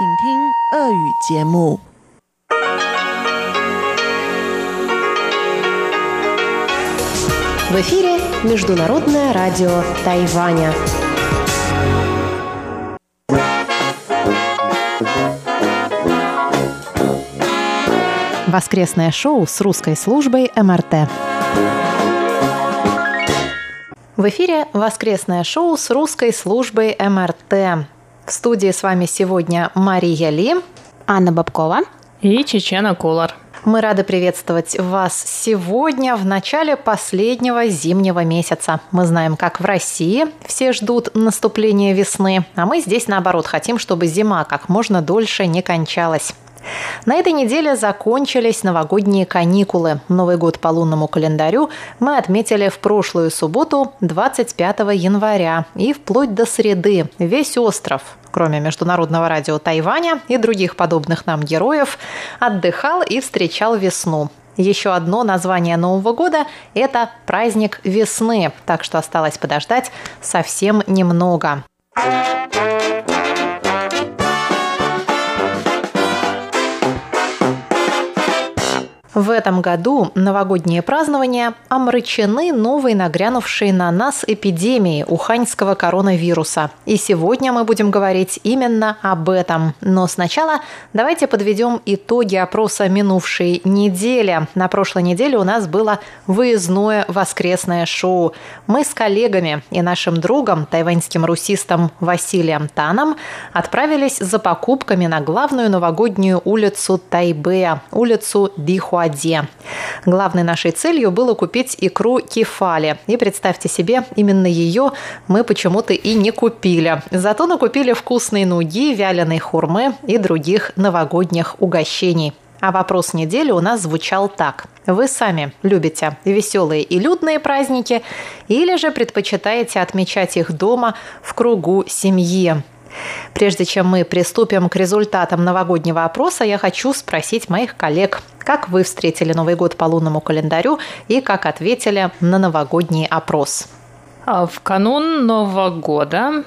В эфире Международное радио Тайваня. Воскресное шоу с русской службой МРТ. В эфире воскресное шоу с русской службой МРТ. В студии с вами сегодня Мария Ли, Анна Бабкова и Чечена Кулар. Мы рады приветствовать вас сегодня в начале последнего зимнего месяца. Мы знаем, как в России все ждут наступления весны, а мы здесь, наоборот, хотим, чтобы зима как можно дольше не кончалась. На этой неделе закончились новогодние каникулы. Новый год по лунному календарю мы отметили в прошлую субботу, 25 января, и вплоть до среды весь остров, кроме Международного радио Тайваня и других подобных нам героев, отдыхал и встречал весну. Еще одно название Нового года – это праздник весны, так что осталось подождать совсем немного. В этом году новогодние празднования омрачены новой нагрянувшей на нас эпидемией уханьского коронавируса. И сегодня мы будем говорить именно об этом. Но сначала давайте подведем итоги опроса минувшей недели. На прошлой неделе у нас было выездное воскресное шоу. Мы с коллегами и нашим другом, тайваньским русистом Василием Таном, отправились за покупками на главную новогоднюю улицу Тайбэя, улицу Дихуа воде. Главной нашей целью было купить икру кефали. И представьте себе, именно ее мы почему-то и не купили. Зато накупили вкусные нуги, вяленой хурмы и других новогодних угощений. А вопрос недели у нас звучал так. Вы сами любите веселые и людные праздники или же предпочитаете отмечать их дома в кругу семьи? Прежде чем мы приступим к результатам новогоднего опроса, я хочу спросить моих коллег, как вы встретили Новый год по лунному календарю и как ответили на новогодний опрос. А в канун Нового года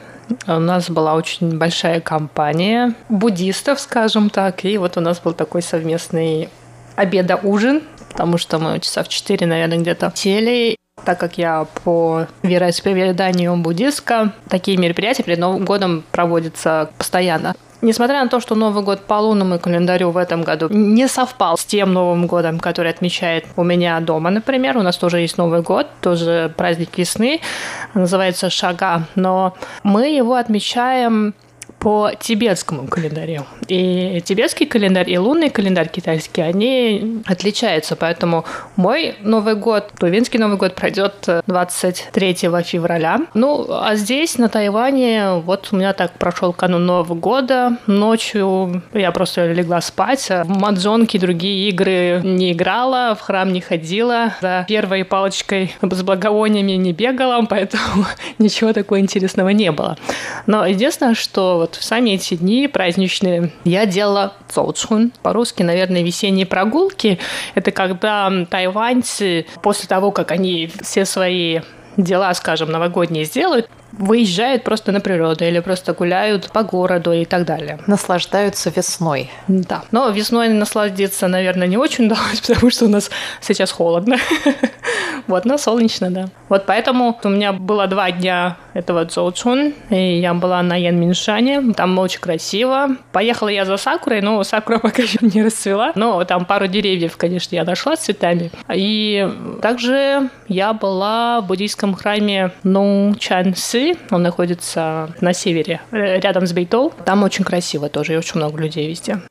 у нас была очень большая компания буддистов, скажем так, и вот у нас был такой совместный обеда-ужин, потому что мы часа в 4, наверное, где-то сели так как я по вероисповеданию буддистка, такие мероприятия перед Новым годом проводятся постоянно. Несмотря на то, что Новый год по лунному календарю в этом году не совпал с тем Новым годом, который отмечает у меня дома, например, у нас тоже есть Новый год, тоже праздник весны, называется Шага, но мы его отмечаем по тибетскому календарю. И тибетский календарь и лунный календарь китайский, они отличаются. Поэтому мой Новый год, тувинский Новый год пройдет 23 февраля. Ну, а здесь, на Тайване, вот у меня так прошел канун Нового года. Ночью я просто легла спать. В маджонки, другие игры не играла, в храм не ходила. За первой палочкой с благовониями не бегала, поэтому ничего такого интересного не было. Но единственное, что вот вот в сами эти дни праздничные я делала цоучхун. По-русски, наверное, весенние прогулки. Это когда тайваньцы после того, как они все свои дела, скажем, новогодние сделают, выезжают просто на природу или просто гуляют по городу и так далее. Наслаждаются весной. Да. Но весной насладиться, наверное, не очень удалось, потому что у нас сейчас холодно. Вот, но солнечно, да. Вот поэтому у меня было два дня этого Цоучун, и я была на Янминшане, там очень красиво. Поехала я за сакурой, но сакура пока еще не расцвела, но там пару деревьев, конечно, я нашла с цветами. И также я была в буддийском храме Ноучансы, Чжи, он находится на севере, э, рядом с Бейтол. Там очень красиво тоже, и очень много людей везде.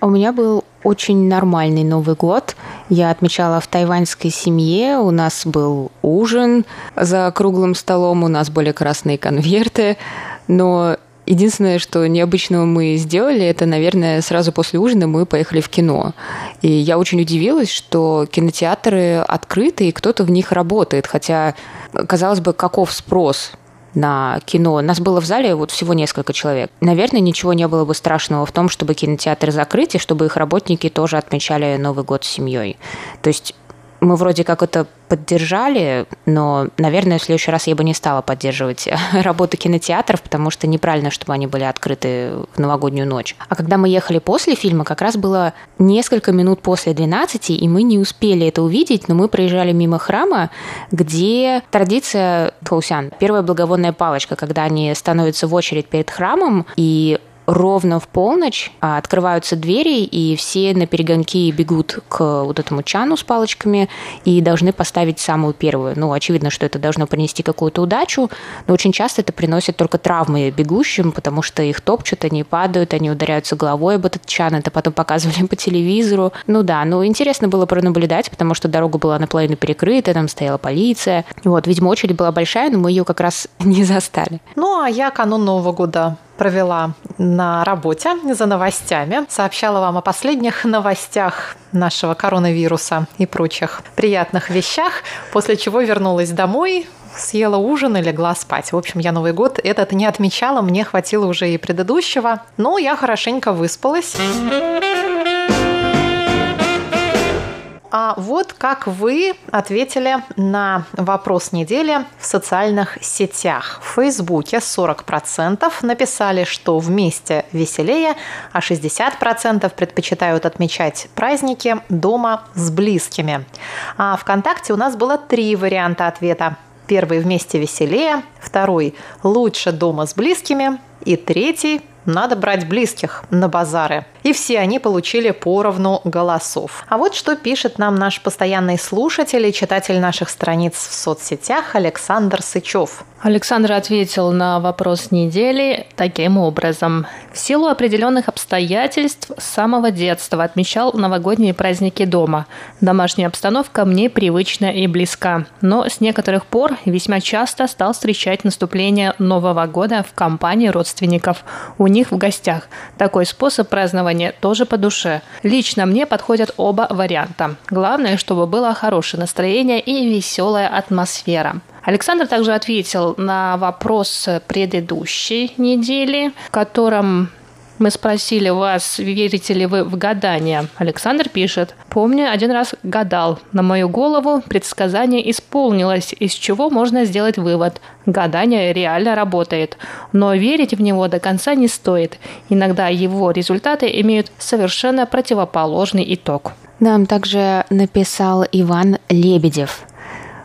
У меня был очень нормальный Новый год. Я отмечала в тайваньской семье. У нас был ужин за круглым столом, у нас были красные конверты. Но Единственное, что необычного мы сделали, это, наверное, сразу после ужина мы поехали в кино. И я очень удивилась, что кинотеатры открыты, и кто-то в них работает. Хотя, казалось бы, каков спрос на кино. Нас было в зале вот всего несколько человек. Наверное, ничего не было бы страшного в том, чтобы кинотеатры закрыть, и чтобы их работники тоже отмечали Новый год с семьей. То есть мы вроде как это поддержали, но, наверное, в следующий раз я бы не стала поддерживать работу кинотеатров, потому что неправильно, чтобы они были открыты в новогоднюю ночь. А когда мы ехали после фильма, как раз было несколько минут после 12, и мы не успели это увидеть, но мы проезжали мимо храма, где традиция Таусян, первая благовонная палочка, когда они становятся в очередь перед храмом, и ровно в полночь а, открываются двери, и все на перегонки бегут к вот этому чану с палочками и должны поставить самую первую. Ну, очевидно, что это должно принести какую-то удачу, но очень часто это приносит только травмы бегущим, потому что их топчут, они падают, они ударяются головой об этот чан, это потом показывали по телевизору. Ну да, ну интересно было пронаблюдать, потому что дорога была наполовину перекрыта, там стояла полиция. Вот, видимо, очередь была большая, но мы ее как раз не застали. Ну, а я канун Нового года провела на работе за новостями, сообщала вам о последних новостях нашего коронавируса и прочих приятных вещах, после чего вернулась домой, съела ужин и легла спать. В общем, я Новый год этот не отмечала, мне хватило уже и предыдущего, но я хорошенько выспалась. А вот как вы ответили на вопрос недели в социальных сетях. В Фейсбуке 40% написали, что вместе веселее, а 60% предпочитают отмечать праздники дома с близкими. А ВКонтакте у нас было три варианта ответа. Первый вместе веселее, второй лучше дома с близкими и третий надо брать близких на базары. И все они получили поровну голосов. А вот что пишет нам наш постоянный слушатель и читатель наших страниц в соцсетях Александр Сычев. Александр ответил на вопрос недели таким образом. В силу определенных обстоятельств с самого детства отмечал новогодние праздники дома. Домашняя обстановка мне привычна и близка. Но с некоторых пор весьма часто стал встречать наступление Нового года в компании родственников. У них в гостях. Такой способ празднования тоже по душе. Лично мне подходят оба варианта. Главное, чтобы было хорошее настроение и веселая атмосфера. Александр также ответил на вопрос предыдущей недели, в котором мы спросили вас, верите ли вы в гадание. Александр пишет. Помню, один раз гадал. На мою голову предсказание исполнилось, из чего можно сделать вывод. Гадание реально работает. Но верить в него до конца не стоит. Иногда его результаты имеют совершенно противоположный итог. Нам также написал Иван Лебедев.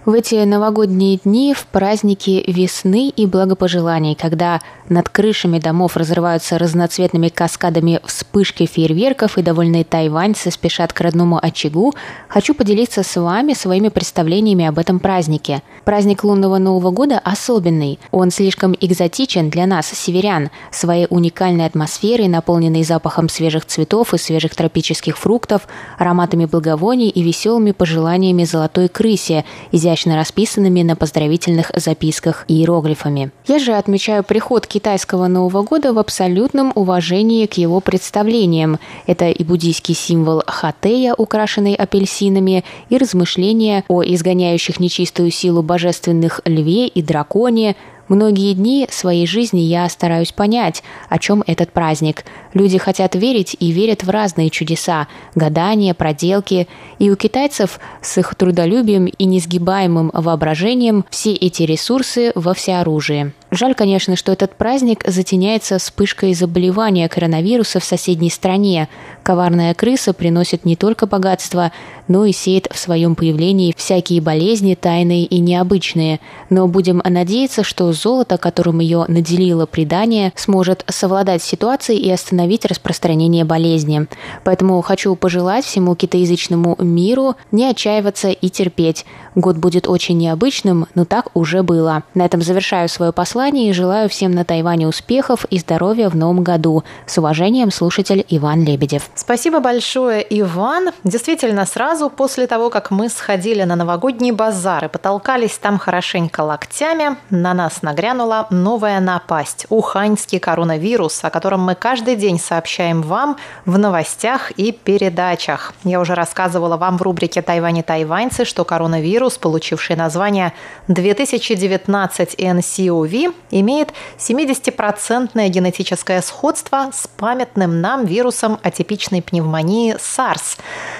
В эти новогодние дни, в праздники весны и благопожеланий, когда над крышами домов разрываются разноцветными каскадами вспышки фейерверков и довольные тайваньцы спешат к родному очагу, хочу поделиться с вами своими представлениями об этом празднике. Праздник лунного Нового года особенный. Он слишком экзотичен для нас, северян, своей уникальной атмосферой, наполненной запахом свежих цветов и свежих тропических фруктов, ароматами благовоний и веселыми пожеланиями золотой крысе, изящно расписанными на поздравительных записках и иероглифами. Я же отмечаю приход китайского Нового года в абсолютном уважении к его представлениям. Это и буддийский символ хатея, украшенный апельсинами, и размышления о изгоняющих нечистую силу божественных льве и драконе, Многие дни своей жизни я стараюсь понять, о чем этот праздник. Люди хотят верить и верят в разные чудеса, гадания, проделки. И у китайцев с их трудолюбием и несгибаемым воображением все эти ресурсы во всеоружии. Жаль, конечно, что этот праздник затеняется вспышкой заболевания коронавируса в соседней стране. Коварная крыса приносит не только богатство, но и сеет в своем появлении всякие болезни, тайные и необычные. Но будем надеяться, что золото, которым ее наделило предание, сможет совладать с ситуацией и остановить распространение болезни. Поэтому хочу пожелать всему китаязычному миру не отчаиваться и терпеть. Год будет очень необычным, но так уже было. На этом завершаю свое послание и желаю всем на Тайване успехов и здоровья в новом году. С уважением, слушатель Иван Лебедев. Спасибо большое, Иван. Действительно, сразу после того, как мы сходили на новогодний базар и потолкались там хорошенько локтями, на нас нагрянула новая напасть – уханьский коронавирус, о котором мы каждый день сообщаем вам в новостях и передачах. Я уже рассказывала вам в рубрике «Тайвань и тайваньцы», что коронавирус, получивший название 2019 NCOV, Имеет 70% генетическое сходство с памятным нам вирусом атипичной пневмонии SARS,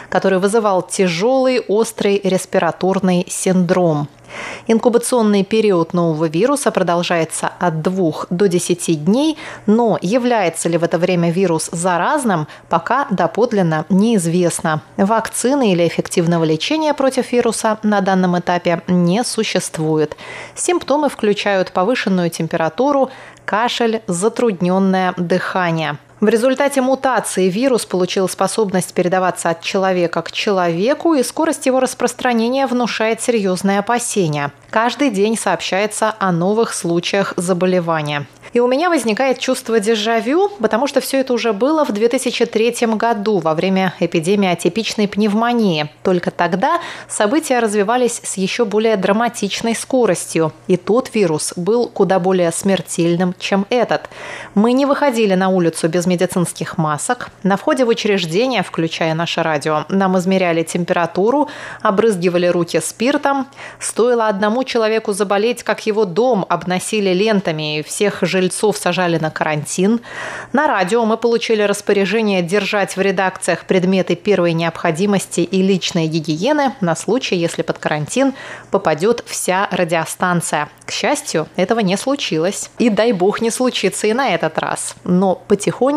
который вызывал тяжелый острый респираторный синдром. Инкубационный период нового вируса продолжается от 2 до 10 дней, но является ли в это время вирус заразным, пока доподлинно неизвестно. Вакцины или эффективного лечения против вируса на данном этапе не существует. Симптомы включают повышенную температуру, кашель, затрудненное дыхание – в результате мутации вирус получил способность передаваться от человека к человеку, и скорость его распространения внушает серьезные опасения. Каждый день сообщается о новых случаях заболевания. И у меня возникает чувство дежавю, потому что все это уже было в 2003 году во время эпидемии атипичной пневмонии. Только тогда события развивались с еще более драматичной скоростью. И тот вирус был куда более смертельным, чем этот. Мы не выходили на улицу без медицинских масок. На входе в учреждение, включая наше радио, нам измеряли температуру, обрызгивали руки спиртом. Стоило одному человеку заболеть, как его дом обносили лентами и всех жильцов сажали на карантин. На радио мы получили распоряжение держать в редакциях предметы первой необходимости и личной гигиены на случай, если под карантин попадет вся радиостанция. К счастью, этого не случилось. И дай бог не случится и на этот раз. Но потихоньку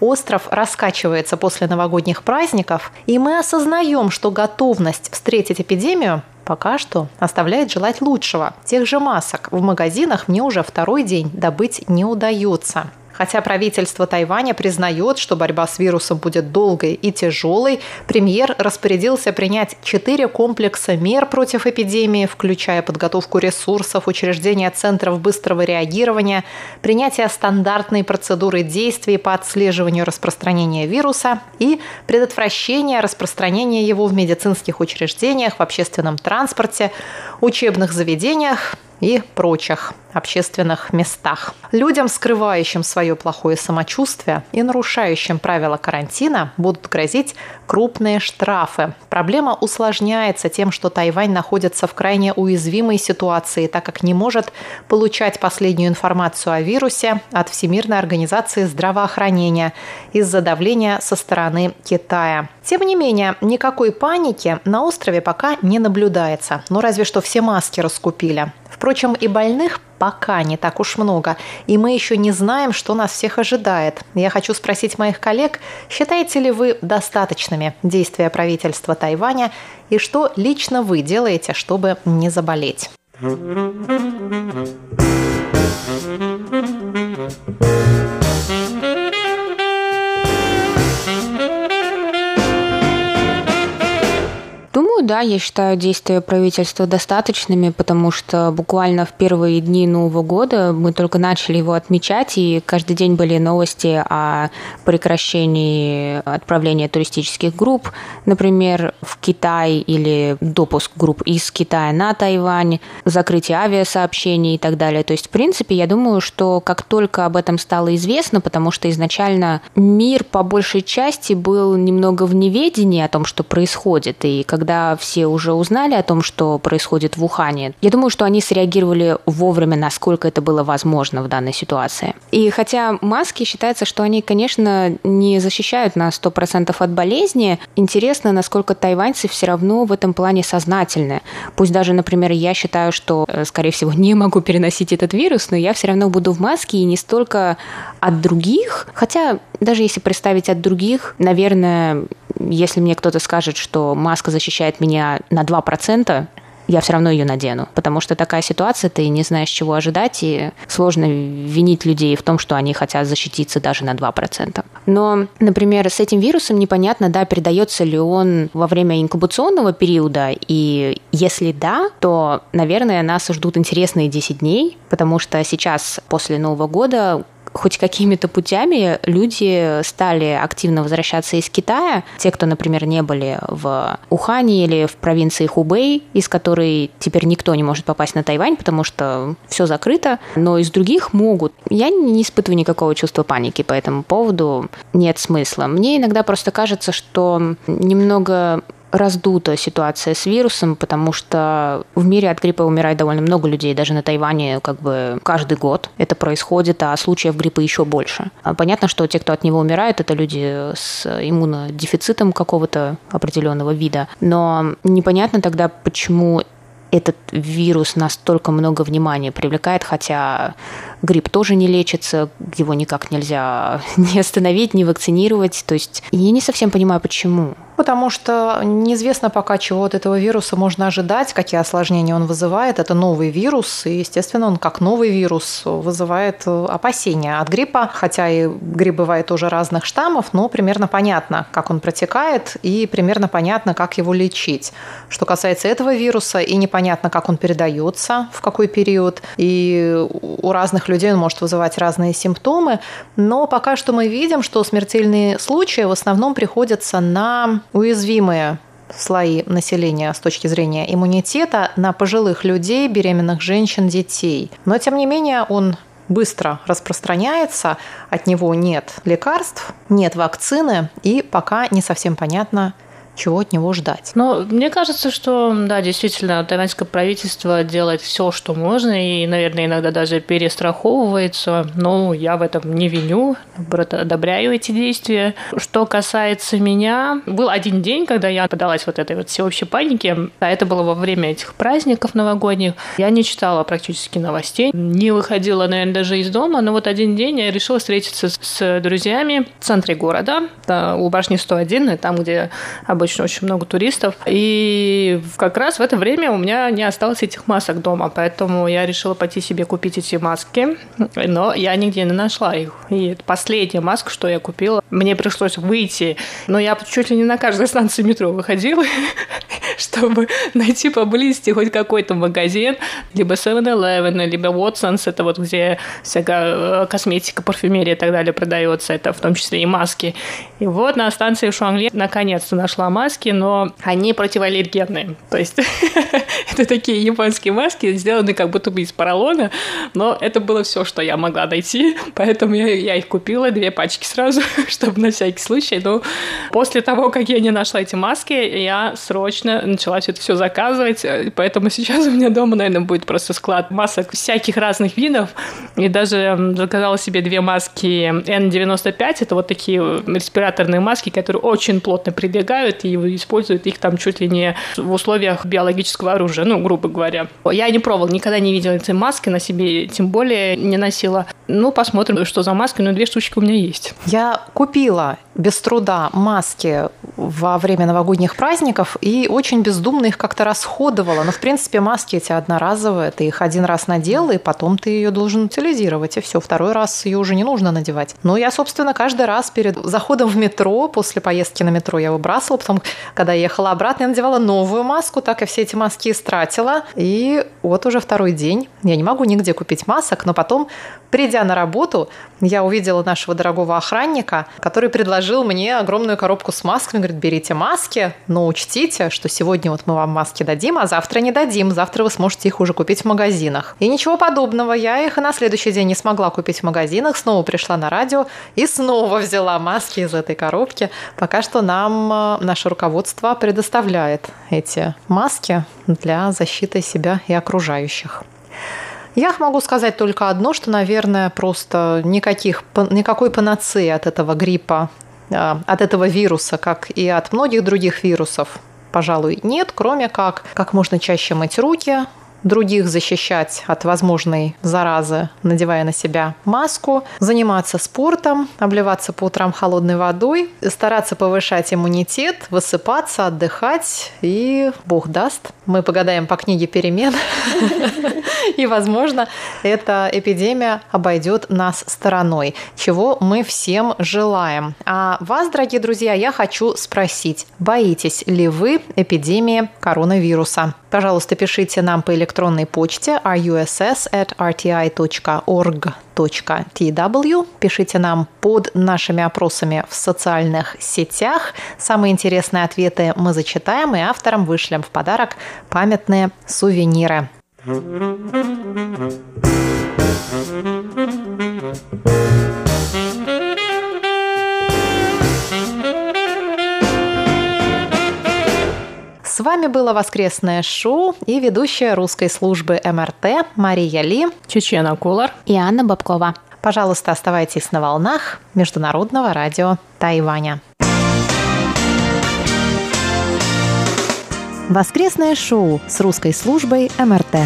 остров раскачивается после новогодних праздников, и мы осознаем, что готовность встретить эпидемию пока что оставляет желать лучшего. Тех же масок в магазинах мне уже второй день добыть не удается. Хотя правительство Тайваня признает, что борьба с вирусом будет долгой и тяжелой, премьер распорядился принять четыре комплекса мер против эпидемии, включая подготовку ресурсов, учреждение центров быстрого реагирования, принятие стандартной процедуры действий по отслеживанию распространения вируса и предотвращение распространения его в медицинских учреждениях, в общественном транспорте, учебных заведениях и прочих общественных местах. Людям, скрывающим свое плохое самочувствие и нарушающим правила карантина, будут грозить крупные штрафы. Проблема усложняется тем, что Тайвань находится в крайне уязвимой ситуации, так как не может получать последнюю информацию о вирусе от Всемирной организации здравоохранения из-за давления со стороны Китая. Тем не менее, никакой паники на острове пока не наблюдается. Ну, разве что все маски раскупили. И больных пока не так уж много, и мы еще не знаем, что нас всех ожидает. Я хочу спросить моих коллег, считаете ли вы достаточными действия правительства Тайваня и что лично вы делаете, чтобы не заболеть? Да, я считаю действия правительства достаточными, потому что буквально в первые дни Нового года мы только начали его отмечать, и каждый день были новости о прекращении отправления туристических групп, например, в Китай или допуск групп из Китая на Тайвань, закрытие авиасообщений и так далее. То есть, в принципе, я думаю, что как только об этом стало известно, потому что изначально мир по большей части был немного в неведении о том, что происходит, и когда все уже узнали о том, что происходит в Ухане, я думаю, что они среагировали вовремя, насколько это было возможно в данной ситуации. И хотя маски считается, что они, конечно, не защищают на 100% от болезни, интересно, насколько тайваньцы все равно в этом плане сознательны. Пусть даже, например, я считаю, что, э, скорее всего, не могу переносить этот вирус, но я все равно буду в маске и не столько от других, хотя даже если представить от других, наверное, если мне кто-то скажет, что маска защищает меня на 2%, я все равно ее надену, потому что такая ситуация, ты не знаешь, чего ожидать, и сложно винить людей в том, что они хотят защититься даже на 2%. Но, например, с этим вирусом непонятно, да, передается ли он во время инкубационного периода, и если да, то, наверное, нас ждут интересные 10 дней, потому что сейчас, после Нового года, хоть какими-то путями люди стали активно возвращаться из Китая. Те, кто, например, не были в Ухане или в провинции Хубэй, из которой теперь никто не может попасть на Тайвань, потому что все закрыто, но из других могут. Я не испытываю никакого чувства паники по этому поводу. Нет смысла. Мне иногда просто кажется, что немного раздута ситуация с вирусом, потому что в мире от гриппа умирает довольно много людей, даже на Тайване как бы каждый год это происходит, а случаев гриппа еще больше. А понятно, что те, кто от него умирает, это люди с иммунодефицитом какого-то определенного вида, но непонятно тогда, почему этот вирус настолько много внимания привлекает, хотя грипп тоже не лечится, его никак нельзя не остановить, не вакцинировать. То есть я не совсем понимаю, почему потому что неизвестно пока, чего от этого вируса можно ожидать, какие осложнения он вызывает. Это новый вирус, и, естественно, он как новый вирус вызывает э, опасения от гриппа, хотя и грипп бывает тоже разных штаммов, но примерно понятно, как он протекает, и примерно понятно, как его лечить. Что касается этого вируса, и непонятно, как он передается, в какой период, и у разных людей он может вызывать разные симптомы, но пока что мы видим, что смертельные случаи в основном приходятся на уязвимые слои населения с точки зрения иммунитета на пожилых людей, беременных женщин, детей. Но, тем не менее, он быстро распространяется, от него нет лекарств, нет вакцины, и пока не совсем понятно, чего от него ждать. Но мне кажется, что, да, действительно, тайваньское правительство делает все, что можно, и, наверное, иногда даже перестраховывается. Но я в этом не виню, одобряю эти действия. Что касается меня, был один день, когда я подалась вот этой вот всеобщей панике, а это было во время этих праздников новогодних. Я не читала практически новостей, не выходила, наверное, даже из дома, но вот один день я решила встретиться с друзьями в центре города, у башни 101, там, где обычно очень, очень много туристов. И как раз в это время у меня не осталось этих масок дома, поэтому я решила пойти себе купить эти маски, но я нигде не нашла их. И последняя маска, что я купила, мне пришлось выйти, но я чуть ли не на каждой станции метро выходила, чтобы найти поблизости хоть какой-то магазин, либо 7-Eleven, либо Watsons, это вот где всякая э, косметика, парфюмерия и так далее продается, это в том числе и маски. И вот на станции Шуанли наконец-то нашла маски, но они противоаллергенные. То есть это такие японские маски, сделаны как будто бы из поролона, но это было все, что я могла найти, поэтому я, я их купила, две пачки сразу, чтобы на всякий случай. Но после того, как я не нашла эти маски, я срочно начала все это все заказывать, поэтому сейчас у меня дома, наверное, будет просто склад масок всяких разных видов, и даже заказала себе две маски N95, это вот такие респираторные маски, которые очень плотно прилегают, и используют их там чуть ли не в условиях биологического оружия, ну, грубо говоря. Я не пробовала, никогда не видела эти маски на себе, тем более не носила. Ну, посмотрим, что за маски, но две штучки у меня есть. Я купила без труда маски во время новогодних праздников и очень бездумно их как-то расходовала. Но, в принципе, маски эти одноразовые. Ты их один раз надел, и потом ты ее должен утилизировать, и все. Второй раз ее уже не нужно надевать. Но я, собственно, каждый раз перед заходом в метро, после поездки на метро я выбрасывала, потом, когда я ехала обратно, я надевала новую маску, так и все эти маски истратила. И вот уже второй день. Я не могу нигде купить масок, но потом, придя на работу, я увидела нашего дорогого охранника, который предложил мне огромную коробку с масками. Говорит, берите маски, но учтите, что сегодня вот мы вам маски дадим, а завтра не дадим. Завтра вы сможете их уже купить в магазинах. И ничего подобного. Я их и на следующий день не смогла купить в магазинах. Снова пришла на радио и снова взяла маски из этой коробки. Пока что нам э, наше руководство предоставляет эти маски для защиты себя и окружающих. Я могу сказать только одно, что, наверное, просто никаких, никакой панацеи от этого гриппа, от этого вируса, как и от многих других вирусов, пожалуй, нет, кроме как как можно чаще мыть руки, других защищать от возможной заразы, надевая на себя маску, заниматься спортом, обливаться по утрам холодной водой, стараться повышать иммунитет, высыпаться, отдыхать, и Бог даст, мы погадаем по книге «Перемен», и, возможно, эта эпидемия обойдет нас стороной, чего мы всем желаем. А вас, дорогие друзья, я хочу спросить, боитесь ли вы эпидемии коронавируса? Пожалуйста, пишите нам по электронной почте russ@rti.org.tw. Пишите нам под нашими опросами в социальных сетях. Самые интересные ответы мы зачитаем и авторам вышлем в подарок памятные сувениры. Было воскресное шоу и ведущая русской службы МРТ Мария Ли, Чечена Кулар и Анна Бабкова. Пожалуйста, оставайтесь на волнах Международного радио Тайваня. Воскресное шоу с русской службой МРТ.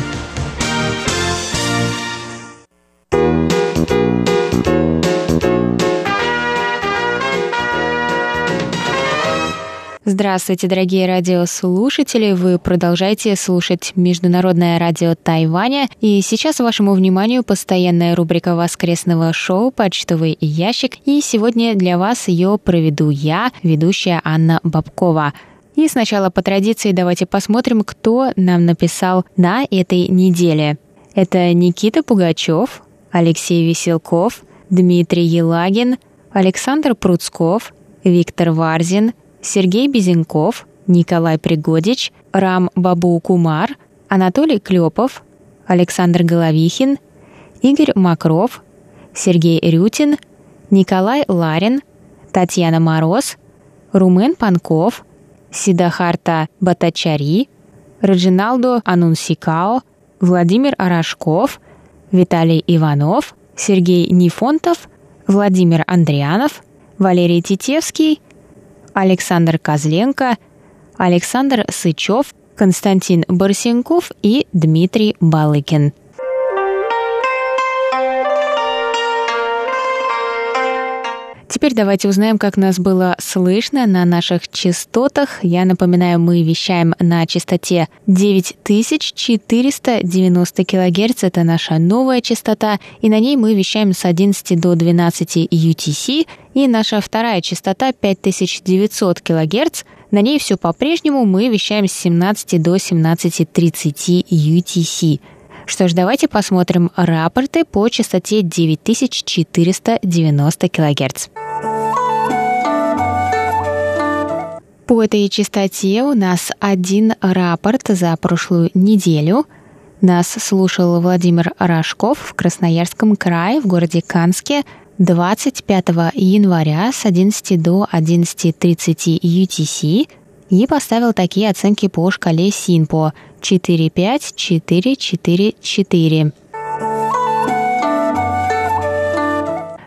Здравствуйте, дорогие радиослушатели! Вы продолжаете слушать Международное радио Тайваня. И сейчас вашему вниманию постоянная рубрика воскресного шоу «Почтовый ящик». И сегодня для вас ее проведу я, ведущая Анна Бабкова. И сначала по традиции давайте посмотрим, кто нам написал на этой неделе. Это Никита Пугачев, Алексей Веселков, Дмитрий Елагин, Александр Пруцков, Виктор Варзин – Сергей Безенков, Николай Пригодич, Рам Бабу Кумар, Анатолий Клепов, Александр Головихин, Игорь Макров, Сергей Рютин, Николай Ларин, Татьяна Мороз, Румен Панков, Сидахарта Батачари, Раджиналдо Анунсикао, Владимир Арашков, Виталий Иванов, Сергей Нефонтов, Владимир Андрианов, Валерий Титевский, Александр Козленко, Александр Сычев, Константин Барсенков и Дмитрий Балыкин. Теперь давайте узнаем, как нас было слышно на наших частотах. Я напоминаю, мы вещаем на частоте 9490 кГц. Это наша новая частота. И на ней мы вещаем с 11 до 12 UTC. И наша вторая частота 5900 кГц. На ней все по-прежнему. Мы вещаем с 17 до 17.30 UTC. Что ж, давайте посмотрим рапорты по частоте 9490 кГц. По этой частоте у нас один рапорт за прошлую неделю. Нас слушал Владимир Рожков в Красноярском крае в городе Канске 25 января с 11 до 11.30 UTC и поставил такие оценки по шкале СИНПО 4-5, 4-4-4.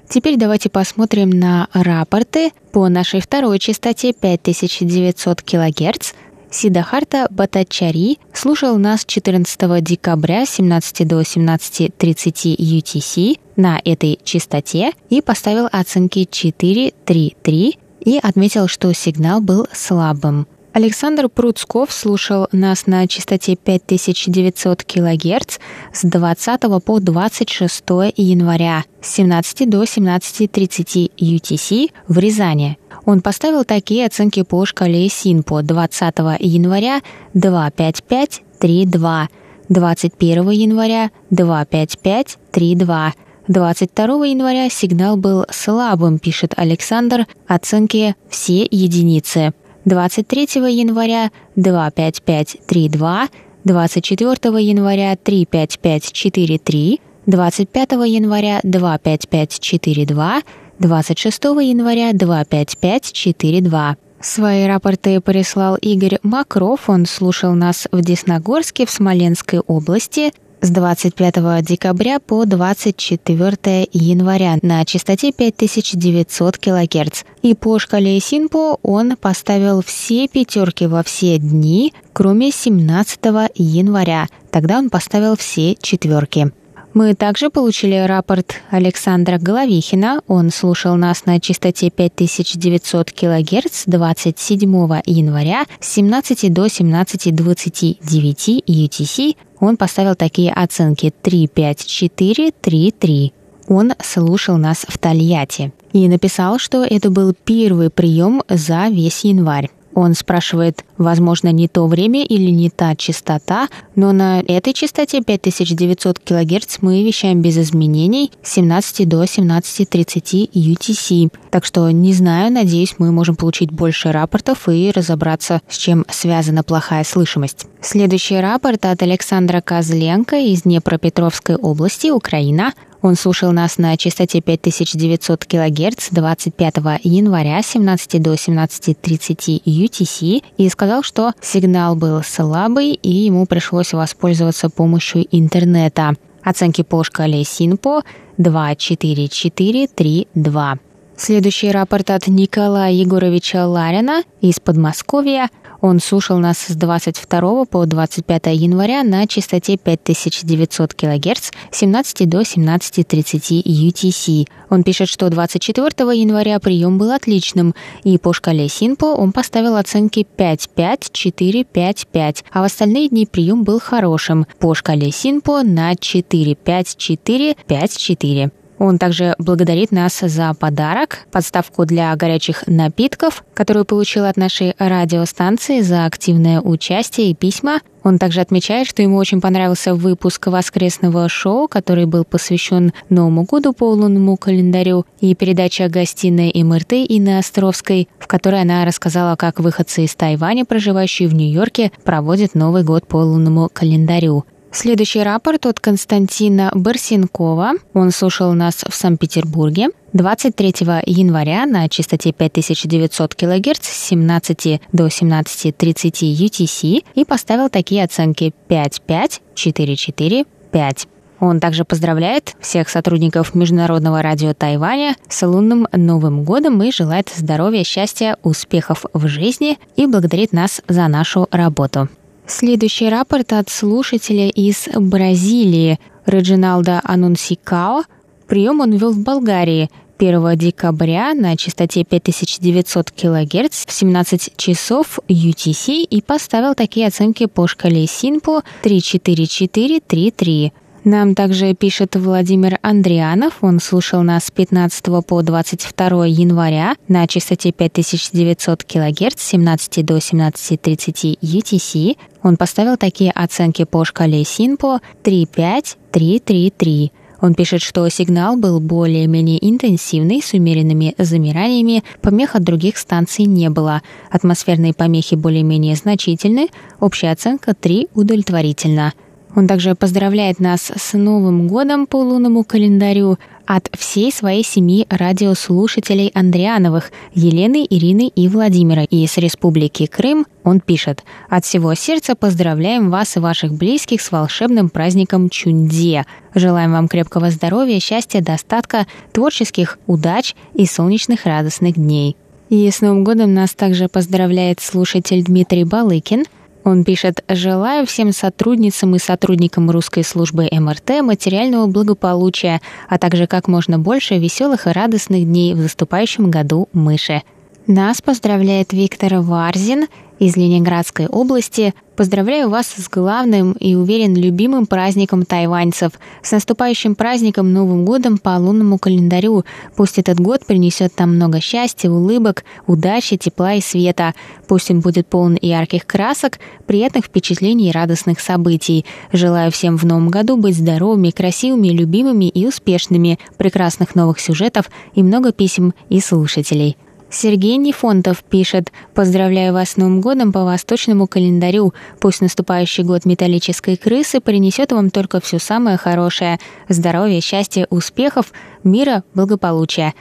Теперь давайте посмотрим на рапорты по нашей второй частоте 5900 кГц. Сидахарта Батачари слушал нас 14 декабря 17 до 17.30 UTC на этой частоте и поставил оценки 4.3.3 и отметил, что сигнал был слабым. Александр Пруцков слушал нас на частоте 5900 кГц с 20 по 26 января с 17 до 17.30 UTC в Рязани. Он поставил такие оценки по шкале СИНПО 20 января 25532, 21 января 25532, 22 января сигнал был слабым, пишет Александр, оценки все единицы. 23 января 25532, 24 января 35543, 25 января 25542, 26 января 25542. Свои рапорты прислал Игорь Макров. Он слушал нас в Десногорске в Смоленской области с 25 декабря по 24 января на частоте 5900 кГц. И по шкале Синпо он поставил все пятерки во все дни, кроме 17 января. Тогда он поставил все четверки. Мы также получили рапорт Александра Головихина. Он слушал нас на частоте 5900 кГц 27 января с 17 до 17.29 UTC. Он поставил такие оценки 3, 5, 4, 3, 3. Он слушал нас в Тольятти и написал, что это был первый прием за весь январь. Он спрашивает, возможно, не то время или не та частота, но на этой частоте 5900 кГц мы вещаем без изменений с 17 до 17.30 UTC. Так что не знаю, надеюсь, мы можем получить больше рапортов и разобраться, с чем связана плохая слышимость. Следующий рапорт от Александра Козленко из Днепропетровской области, Украина. Он слушал нас на частоте 5900 кГц 25 января с 17 до 17.30 UTC и сказал, что сигнал был слабый и ему пришлось воспользоваться помощью интернета. Оценки по шкале СИНПО 24432. Следующий рапорт от Николая Егоровича Ларина из Подмосковья. Он слушал нас с 22 по 25 января на частоте 5900 кГц с 17 до 17.30 UTC. Он пишет, что 24 января прием был отличным, и по шкале Синпо он поставил оценки 5-5, 4-5-5, а в остальные дни прием был хорошим. По шкале Синпо на 4-5-4-5-4. Он также благодарит нас за подарок, подставку для горячих напитков, которую получил от нашей радиостанции за активное участие и письма. Он также отмечает, что ему очень понравился выпуск воскресного шоу, который был посвящен Новому году по лунному календарю, и передача «Гостиная МРТ» Инны Островской, в которой она рассказала, как выходцы из Тайваня, проживающие в Нью-Йорке, проводят Новый год по лунному календарю. Следующий рапорт от Константина Барсенкова. Он слушал нас в Санкт-Петербурге 23 января на частоте 5900 кГц с 17 до 17.30 UTC и поставил такие оценки 5-5, 4-4, 5. Он также поздравляет всех сотрудников Международного радио Тайваня с лунным Новым годом и желает здоровья, счастья, успехов в жизни и благодарит нас за нашу работу. Следующий рапорт от слушателя из Бразилии Реджиналда Анунсикао. Прием он вел в Болгарии 1 декабря на частоте 5900 кГц в 17 часов UTC и поставил такие оценки по шкале Синпо 34433. Нам также пишет Владимир Андрианов. Он слушал нас с 15 по 22 января на частоте 5900 кГц с 17 до 17.30 UTC. Он поставил такие оценки по шкале Синпо 3.5, 3.3.3. Он пишет, что сигнал был более-менее интенсивный, с умеренными замираниями, помех от других станций не было. Атмосферные помехи более-менее значительны, общая оценка 3 удовлетворительно. Он также поздравляет нас с Новым годом по лунному календарю от всей своей семьи радиослушателей Андриановых Елены, Ирины и Владимира. И с Республики Крым он пишет «От всего сердца поздравляем вас и ваших близких с волшебным праздником Чунде. Желаем вам крепкого здоровья, счастья, достатка, творческих удач и солнечных радостных дней». И с Новым годом нас также поздравляет слушатель Дмитрий Балыкин – он пишет «Желаю всем сотрудницам и сотрудникам русской службы МРТ материального благополучия, а также как можно больше веселых и радостных дней в заступающем году мыши». Нас поздравляет Виктор Варзин из Ленинградской области. Поздравляю вас с главным и, уверен, любимым праздником тайваньцев. С наступающим праздником Новым годом по лунному календарю. Пусть этот год принесет нам много счастья, улыбок, удачи, тепла и света. Пусть он будет полон ярких красок, приятных впечатлений и радостных событий. Желаю всем в Новом году быть здоровыми, красивыми, любимыми и успешными, прекрасных новых сюжетов и много писем и слушателей. Сергей Нефонтов пишет «Поздравляю вас с Новым годом по восточному календарю. Пусть наступающий год металлической крысы принесет вам только все самое хорошее. Здоровья, счастья, успехов, мира, благополучия».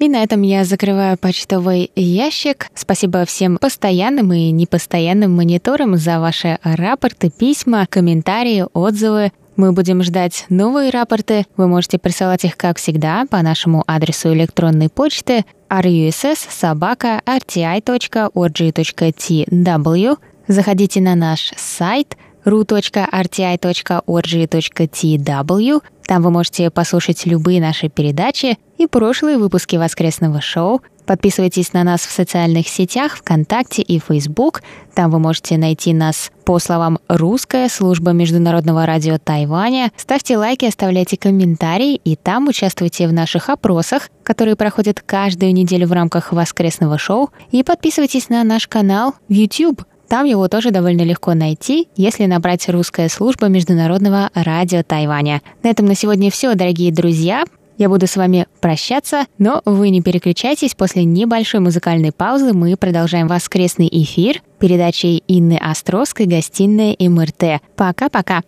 И на этом я закрываю почтовый ящик. Спасибо всем постоянным и непостоянным мониторам за ваши рапорты, письма, комментарии, отзывы. Мы будем ждать новые рапорты. Вы можете присылать их, как всегда, по нашему адресу электронной почты russ.sobaka.rti.org.tw. Заходите на наш сайт ru.rti.org.tw. Там вы можете послушать любые наши передачи и прошлые выпуски воскресного шоу – Подписывайтесь на нас в социальных сетях ВКонтакте и Facebook. Там вы можете найти нас по словам «Русская служба международного радио Тайваня». Ставьте лайки, оставляйте комментарии и там участвуйте в наших опросах, которые проходят каждую неделю в рамках воскресного шоу. И подписывайтесь на наш канал в YouTube. Там его тоже довольно легко найти, если набрать «Русская служба международного радио Тайваня». На этом на сегодня все, дорогие друзья. Я буду с вами прощаться, но вы не переключайтесь. После небольшой музыкальной паузы мы продолжаем воскресный эфир передачей Инны Островской «Гостиная МРТ». Пока-пока!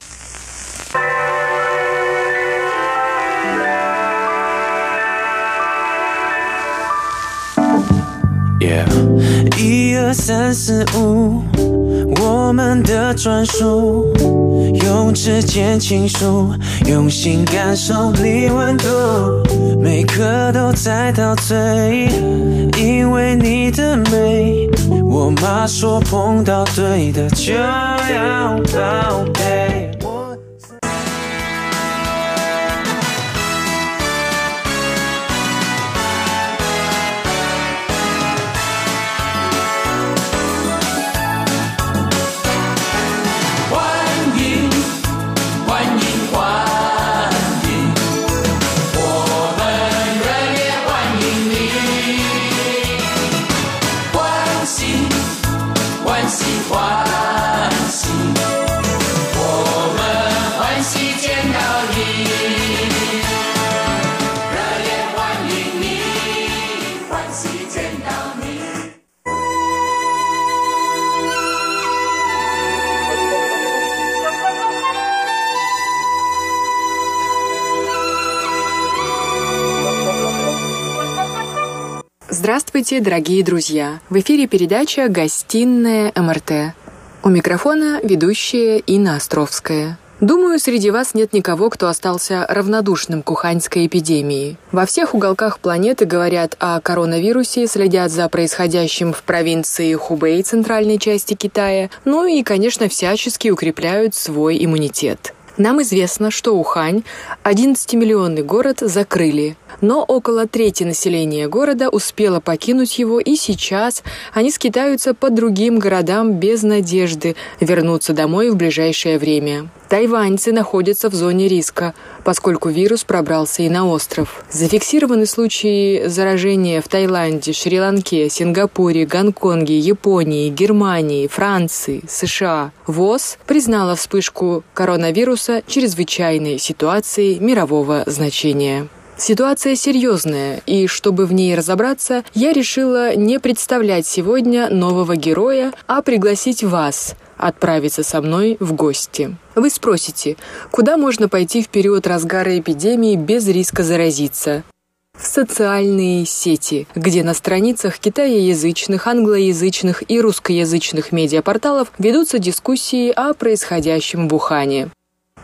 Yeah. 我们的专属，用指尖倾诉，用心感受你温度，每刻都在陶醉，因为你的美，我妈说碰到对的就要宝 Здравствуйте, дорогие друзья! В эфире передача «Гостиная МРТ». У микрофона ведущая Инна Островская. Думаю, среди вас нет никого, кто остался равнодушным к уханьской эпидемии. Во всех уголках планеты говорят о коронавирусе, следят за происходящим в провинции Хубэй, центральной части Китая, ну и, конечно, всячески укрепляют свой иммунитет. Нам известно, что Ухань, 11-миллионный город, закрыли. Но около трети населения города успело покинуть его, и сейчас они скитаются по другим городам без надежды вернуться домой в ближайшее время. Тайваньцы находятся в зоне риска, поскольку вирус пробрался и на остров. Зафиксированы случаи заражения в Таиланде, Шри-Ланке, Сингапуре, Гонконге, Японии, Германии, Франции, США. ВОЗ признала вспышку коронавируса чрезвычайной ситуацией мирового значения. Ситуация серьезная, и чтобы в ней разобраться, я решила не представлять сегодня нового героя, а пригласить вас – отправиться со мной в гости. Вы спросите, куда можно пойти в период разгара эпидемии без риска заразиться? в социальные сети, где на страницах китаеязычных, англоязычных и русскоязычных медиапорталов ведутся дискуссии о происходящем в Ухане.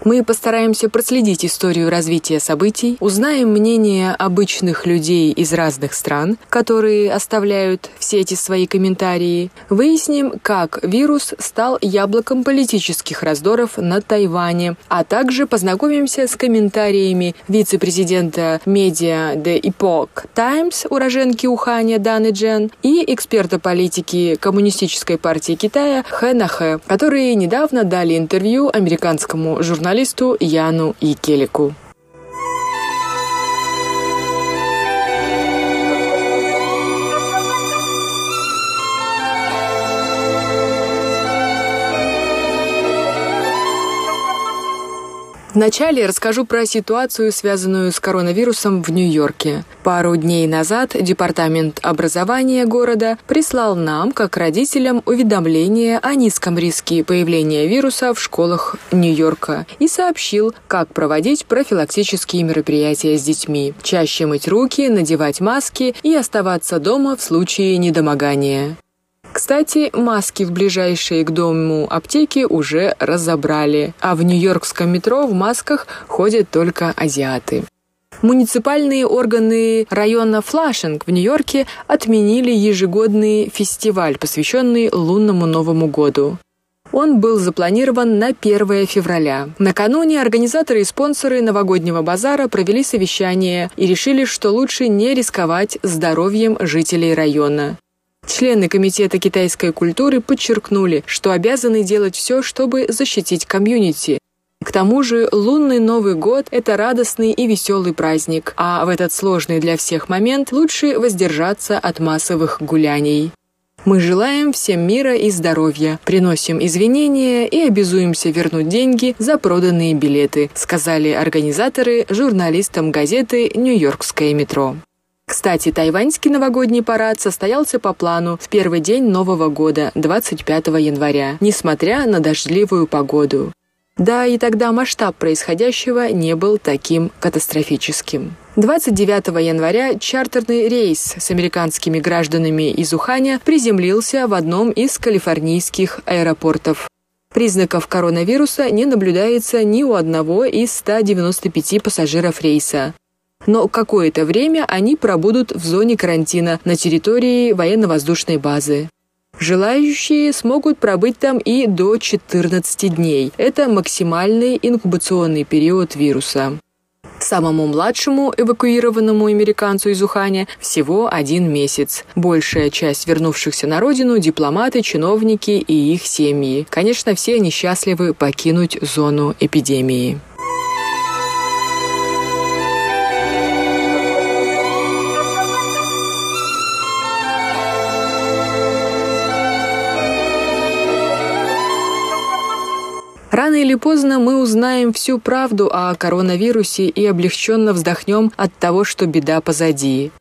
Мы постараемся проследить историю развития событий, узнаем мнение обычных людей из разных стран, которые оставляют все эти свои комментарии, выясним, как вирус стал яблоком политических раздоров на Тайване, а также познакомимся с комментариями вице-президента медиа The Epoch Times уроженки Уханя Даны Джен и эксперта политики Коммунистической партии Китая Хэ Нахэ, которые недавно дали интервью американскому журналисту журналисту Яну Якелику. Вначале расскажу про ситуацию, связанную с коронавирусом в Нью-Йорке. Пару дней назад Департамент образования города прислал нам, как родителям, уведомление о низком риске появления вируса в школах Нью-Йорка и сообщил, как проводить профилактические мероприятия с детьми. Чаще мыть руки, надевать маски и оставаться дома в случае недомогания. Кстати, маски в ближайшие к дому аптеки уже разобрали, а в нью-йоркском метро в масках ходят только азиаты. Муниципальные органы района Флашинг в Нью-Йорке отменили ежегодный фестиваль, посвященный лунному Новому году. Он был запланирован на 1 февраля. Накануне организаторы и спонсоры новогоднего базара провели совещание и решили, что лучше не рисковать здоровьем жителей района. Члены Комитета китайской культуры подчеркнули, что обязаны делать все, чтобы защитить комьюнити. К тому же лунный Новый год – это радостный и веселый праздник, а в этот сложный для всех момент лучше воздержаться от массовых гуляний. Мы желаем всем мира и здоровья, приносим извинения и обязуемся вернуть деньги за проданные билеты, сказали организаторы журналистам газеты «Нью-Йоркское метро». Кстати, тайваньский новогодний парад состоялся по плану в первый день Нового года, 25 января, несмотря на дождливую погоду. Да, и тогда масштаб происходящего не был таким катастрофическим. 29 января чартерный рейс с американскими гражданами из Уханя приземлился в одном из калифорнийских аэропортов. Признаков коронавируса не наблюдается ни у одного из 195 пассажиров рейса. Но какое-то время они пробудут в зоне карантина на территории военно-воздушной базы. Желающие смогут пробыть там и до 14 дней. Это максимальный инкубационный период вируса. Самому младшему эвакуированному американцу из Уханя всего один месяц. Большая часть вернувшихся на родину – дипломаты, чиновники и их семьи. Конечно, все они счастливы покинуть зону эпидемии. Рано или поздно мы узнаем всю правду о коронавирусе и облегченно вздохнем от того, что беда позади.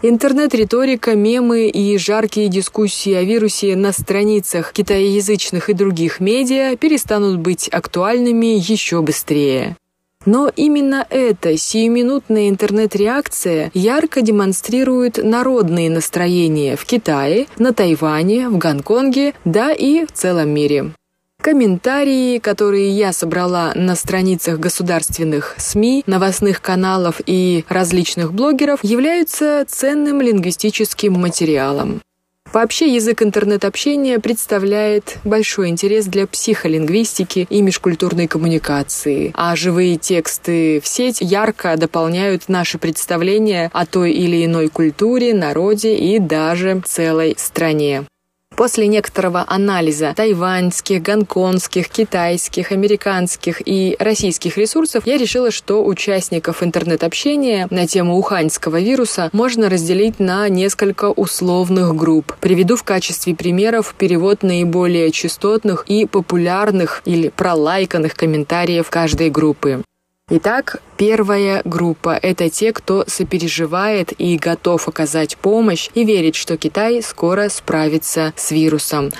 Интернет-риторика, мемы и жаркие дискуссии о вирусе на страницах китаеязычных и других медиа перестанут быть актуальными еще быстрее. Но именно эта сиюминутная интернет-реакция ярко демонстрирует народные настроения в Китае, на Тайване, в Гонконге, да и в целом мире. Комментарии, которые я собрала на страницах государственных СМИ, новостных каналов и различных блогеров, являются ценным лингвистическим материалом. Вообще язык интернет-общения представляет большой интерес для психолингвистики и межкультурной коммуникации, а живые тексты в сеть ярко дополняют наши представления о той или иной культуре, народе и даже целой стране. После некоторого анализа тайваньских, гонконгских, китайских, американских и российских ресурсов, я решила, что участников интернет-общения на тему уханьского вируса можно разделить на несколько условных групп. Приведу в качестве примеров перевод наиболее частотных и популярных или пролайканных комментариев каждой группы. Итак, первая группа – это те, кто сопереживает и готов оказать помощь и верит, что Китай скоро справится с вирусом.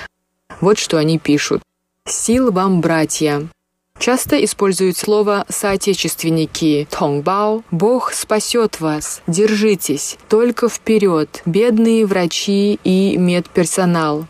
Вот что они пишут. «Сил вам, братья!» Часто используют слово «соотечественники» «тонгбао». «Бог спасет вас! Держитесь! Только вперед! Бедные врачи и медперсонал!»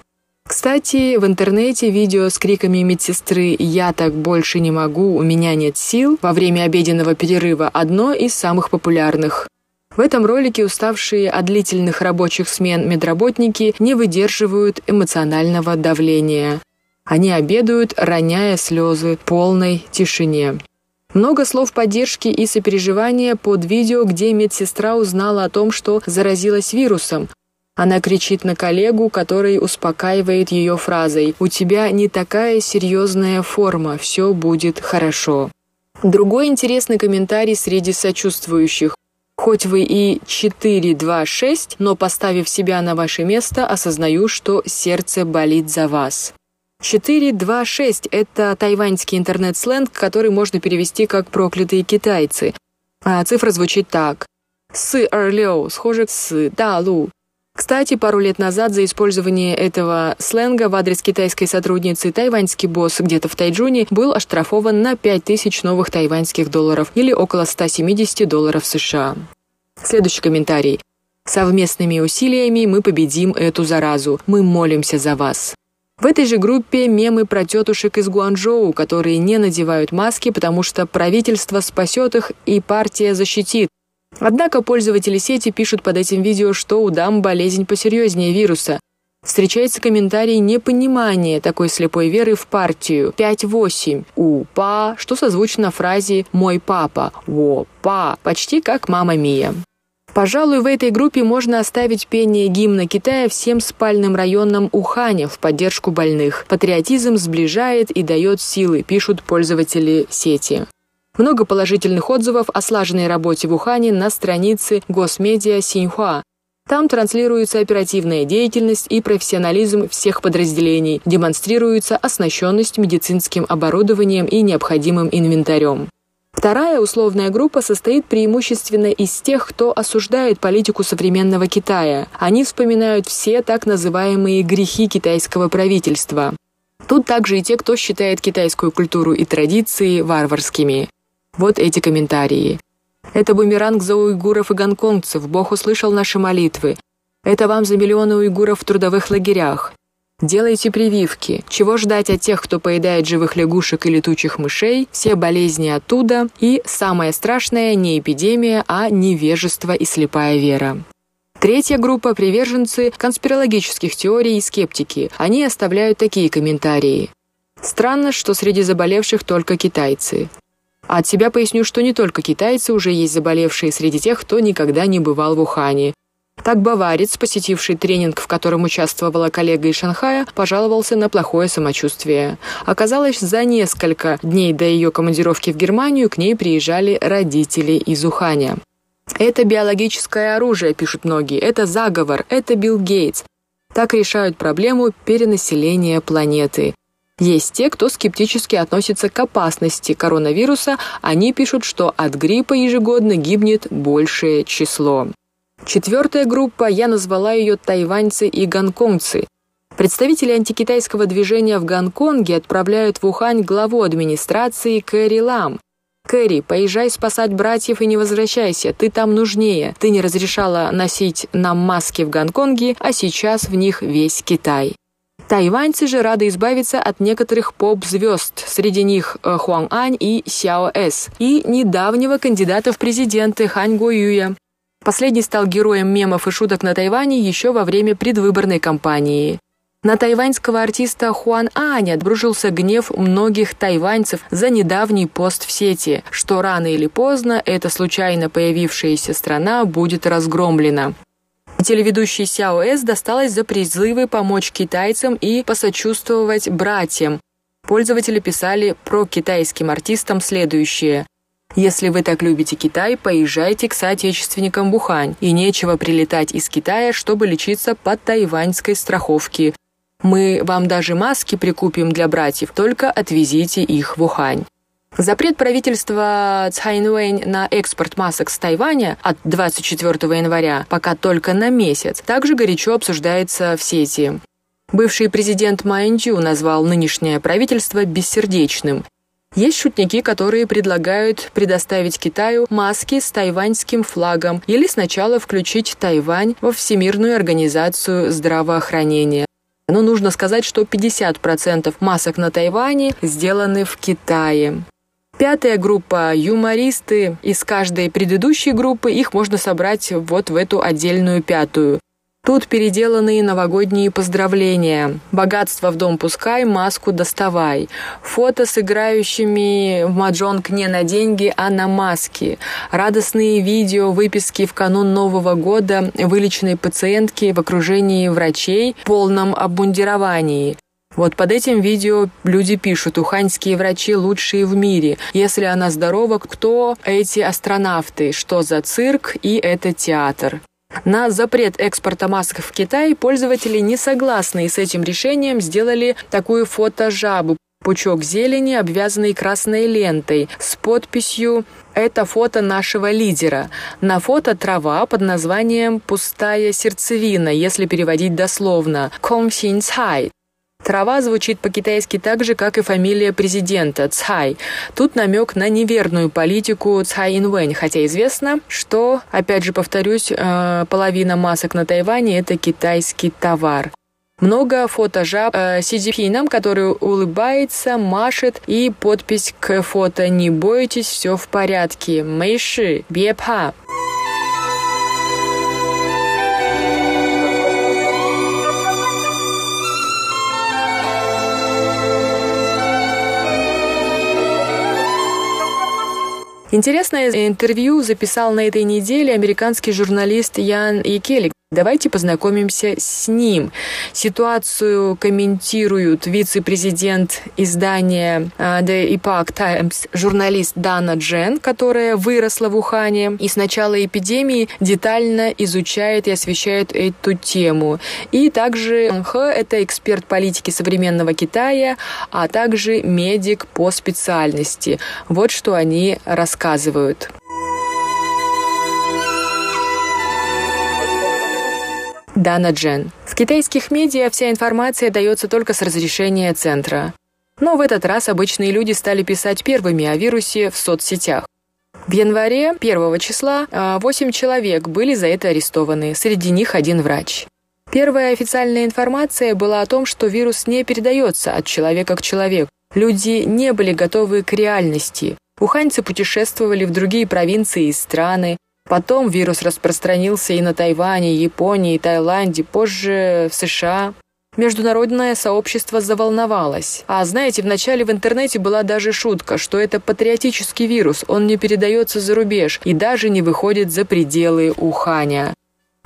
Кстати, в интернете видео с криками медсестры «Я так больше не могу, у меня нет сил» во время обеденного перерыва одно из самых популярных. В этом ролике уставшие от длительных рабочих смен медработники не выдерживают эмоционального давления. Они обедают, роняя слезы полной тишине. Много слов поддержки и сопереживания под видео, где медсестра узнала о том, что заразилась вирусом, она кричит на коллегу, который успокаивает ее фразой «У тебя не такая серьезная форма, все будет хорошо». Другой интересный комментарий среди сочувствующих. Хоть вы и 4-2-6, но поставив себя на ваше место, осознаю, что сердце болит за вас. 4-2-6 – это тайваньский интернет-сленг, который можно перевести как «проклятые китайцы». А цифра звучит так. Сы Эрлео схоже с Далу. Кстати, пару лет назад за использование этого сленга в адрес китайской сотрудницы тайваньский босс где-то в Тайджуне был оштрафован на 5000 новых тайваньских долларов или около 170 долларов США. Следующий комментарий. Совместными усилиями мы победим эту заразу. Мы молимся за вас. В этой же группе мемы про тетушек из Гуанчжоу, которые не надевают маски, потому что правительство спасет их и партия защитит. Однако пользователи сети пишут под этим видео, что у дам болезнь посерьезнее вируса. Встречается комментарий непонимания такой слепой веры в партию. 5-8. У-па, что созвучно фразе «мой папа». Во-па, почти как «мама Мия». Пожалуй, в этой группе можно оставить пение гимна Китая всем спальным районам Уханя в поддержку больных. Патриотизм сближает и дает силы, пишут пользователи сети. Много положительных отзывов о слаженной работе в Ухане на странице Госмедиа Синьхуа. Там транслируется оперативная деятельность и профессионализм всех подразделений, демонстрируется оснащенность медицинским оборудованием и необходимым инвентарем. Вторая условная группа состоит преимущественно из тех, кто осуждает политику современного Китая. Они вспоминают все так называемые грехи китайского правительства. Тут также и те, кто считает китайскую культуру и традиции варварскими. Вот эти комментарии. Это бумеранг за уйгуров и гонконгцев. Бог услышал наши молитвы. Это вам за миллионы уйгуров в трудовых лагерях. Делайте прививки. Чего ждать от тех, кто поедает живых лягушек и летучих мышей? Все болезни оттуда. И самое страшное не эпидемия, а невежество и слепая вера. Третья группа – приверженцы конспирологических теорий и скептики. Они оставляют такие комментарии. Странно, что среди заболевших только китайцы. От себя поясню, что не только китайцы уже есть заболевшие среди тех, кто никогда не бывал в Ухане. Так баварец, посетивший тренинг, в котором участвовала коллега из Шанхая, пожаловался на плохое самочувствие. Оказалось, за несколько дней до ее командировки в Германию к ней приезжали родители из Уханя. «Это биологическое оружие», – пишут многие, – «это заговор, это Билл Гейтс». Так решают проблему перенаселения планеты. Есть те, кто скептически относится к опасности коронавируса, они пишут, что от гриппа ежегодно гибнет большее число. Четвертая группа, я назвала ее тайваньцы и гонконгцы. Представители антикитайского движения в Гонконге отправляют в Ухань главу администрации Кэрри Лам. «Кэрри, поезжай спасать братьев и не возвращайся, ты там нужнее. Ты не разрешала носить нам маски в Гонконге, а сейчас в них весь Китай». Тайваньцы же рады избавиться от некоторых поп-звезд, среди них э, Хуан Ань и Сяо Эс, и недавнего кандидата в президенты Хань Го Юя. Последний стал героем мемов и шуток на Тайване еще во время предвыборной кампании. На тайваньского артиста Хуан Аня обрушился гнев многих тайваньцев за недавний пост в сети, что рано или поздно эта случайно появившаяся страна будет разгромлена. Телеведущий Сяо Эс досталось за призывы помочь китайцам и посочувствовать братьям. Пользователи писали про китайским артистам следующее. Если вы так любите Китай, поезжайте к соотечественникам Бухань, и нечего прилетать из Китая, чтобы лечиться по тайваньской страховке. Мы вам даже маски прикупим для братьев, только отвезите их в Ухань. Запрет правительства Цхайнвэнь на экспорт масок с Тайваня от 24 января пока только на месяц также горячо обсуждается в сети. Бывший президент Майнчжу назвал нынешнее правительство бессердечным есть шутники, которые предлагают предоставить Китаю маски с тайваньским флагом или сначала включить Тайвань во Всемирную организацию здравоохранения. Но нужно сказать, что 50% масок на Тайване сделаны в Китае. Пятая группа – юмористы. Из каждой предыдущей группы их можно собрать вот в эту отдельную пятую. Тут переделанные новогодние поздравления. Богатство в дом пускай, маску доставай. Фото с играющими в маджонг не на деньги, а на маски. Радостные видео, выписки в канун Нового года вылеченной пациентки в окружении врачей в полном обмундировании. Вот под этим видео люди пишут, уханьские врачи лучшие в мире. Если она здорова, кто эти астронавты? Что за цирк? И это театр. На запрет экспорта масок в Китай пользователи, не согласные с этим решением, сделали такую фото-жабу пучок зелени, обвязанный красной лентой, с подписью «Это фото нашего лидера». На фото трава под названием «Пустая сердцевина», если переводить дословно «Ком Цай». Трава звучит по-китайски так же, как и фамилия президента Цай. Тут намек на неверную политику Цай Инвэнь, хотя известно, что, опять же повторюсь, э, половина масок на Тайване – это китайский товар. Много фото жаб э, Си Цзипином, который улыбается, машет, и подпись к фото «Не бойтесь, все в порядке». Мэйши, бепа. Интересное интервью записал на этой неделе американский журналист Ян Екелик. Давайте познакомимся с ним. Ситуацию комментируют вице-президент издания а, The Epoch Times, журналист Дана Джен, которая выросла в Ухане и с начала эпидемии детально изучает и освещает эту тему. И также Х – это эксперт политики современного Китая, а также медик по специальности. Вот что они рассказывают. Дана Джен. В китайских медиа вся информация дается только с разрешения центра. Но в этот раз обычные люди стали писать первыми о вирусе в соцсетях. В январе 1 числа 8 человек были за это арестованы, среди них один врач. Первая официальная информация была о том, что вирус не передается от человека к человеку. Люди не были готовы к реальности. Уханьцы путешествовали в другие провинции и страны. Потом вирус распространился и на Тайване, Японии, Таиланде, позже в США. Международное сообщество заволновалось. А знаете, вначале в интернете была даже шутка, что это патриотический вирус, он не передается за рубеж и даже не выходит за пределы Уханя.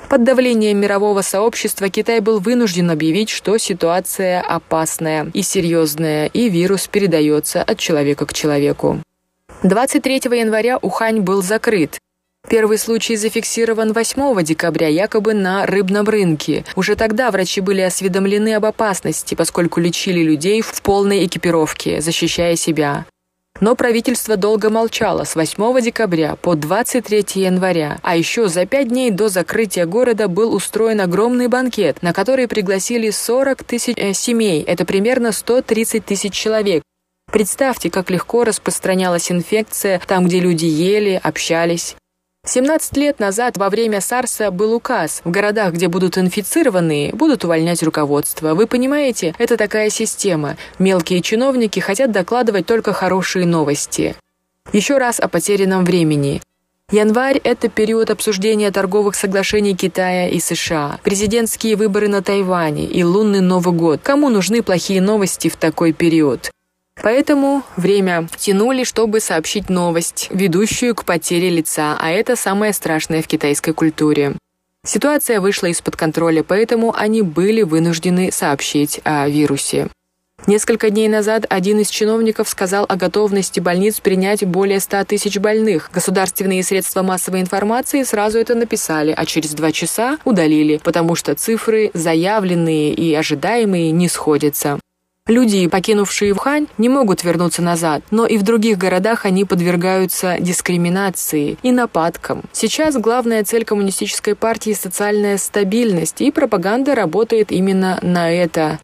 Под давлением мирового сообщества Китай был вынужден объявить, что ситуация опасная и серьезная, и вирус передается от человека к человеку. 23 января Ухань был закрыт. Первый случай зафиксирован 8 декабря, якобы на рыбном рынке. Уже тогда врачи были осведомлены об опасности, поскольку лечили людей в полной экипировке, защищая себя. Но правительство долго молчало с 8 декабря по 23 января, а еще за пять дней до закрытия города был устроен огромный банкет, на который пригласили 40 тысяч э, семей, это примерно 130 тысяч человек. Представьте, как легко распространялась инфекция там, где люди ели, общались. 17 лет назад во время САРСа был указ. В городах, где будут инфицированные, будут увольнять руководство. Вы понимаете, это такая система. Мелкие чиновники хотят докладывать только хорошие новости. Еще раз о потерянном времени. Январь – это период обсуждения торговых соглашений Китая и США, президентские выборы на Тайване и лунный Новый год. Кому нужны плохие новости в такой период? Поэтому время тянули, чтобы сообщить новость, ведущую к потере лица, а это самое страшное в китайской культуре. Ситуация вышла из-под контроля, поэтому они были вынуждены сообщить о вирусе. Несколько дней назад один из чиновников сказал о готовности больниц принять более 100 тысяч больных. Государственные средства массовой информации сразу это написали, а через два часа удалили, потому что цифры, заявленные и ожидаемые, не сходятся. Люди, покинувшие Ухань, не могут вернуться назад, но и в других городах они подвергаются дискриминации и нападкам. Сейчас главная цель коммунистической партии – социальная стабильность, и пропаганда работает именно на это.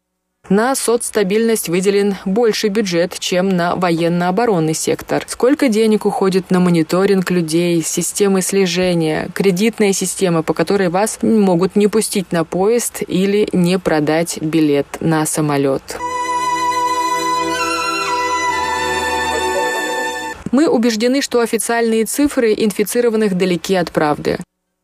На соцстабильность выделен больше бюджет, чем на военно-оборонный сектор. Сколько денег уходит на мониторинг людей, системы слежения, кредитная система, по которой вас могут не пустить на поезд или не продать билет на самолет. Мы убеждены, что официальные цифры инфицированных далеки от правды.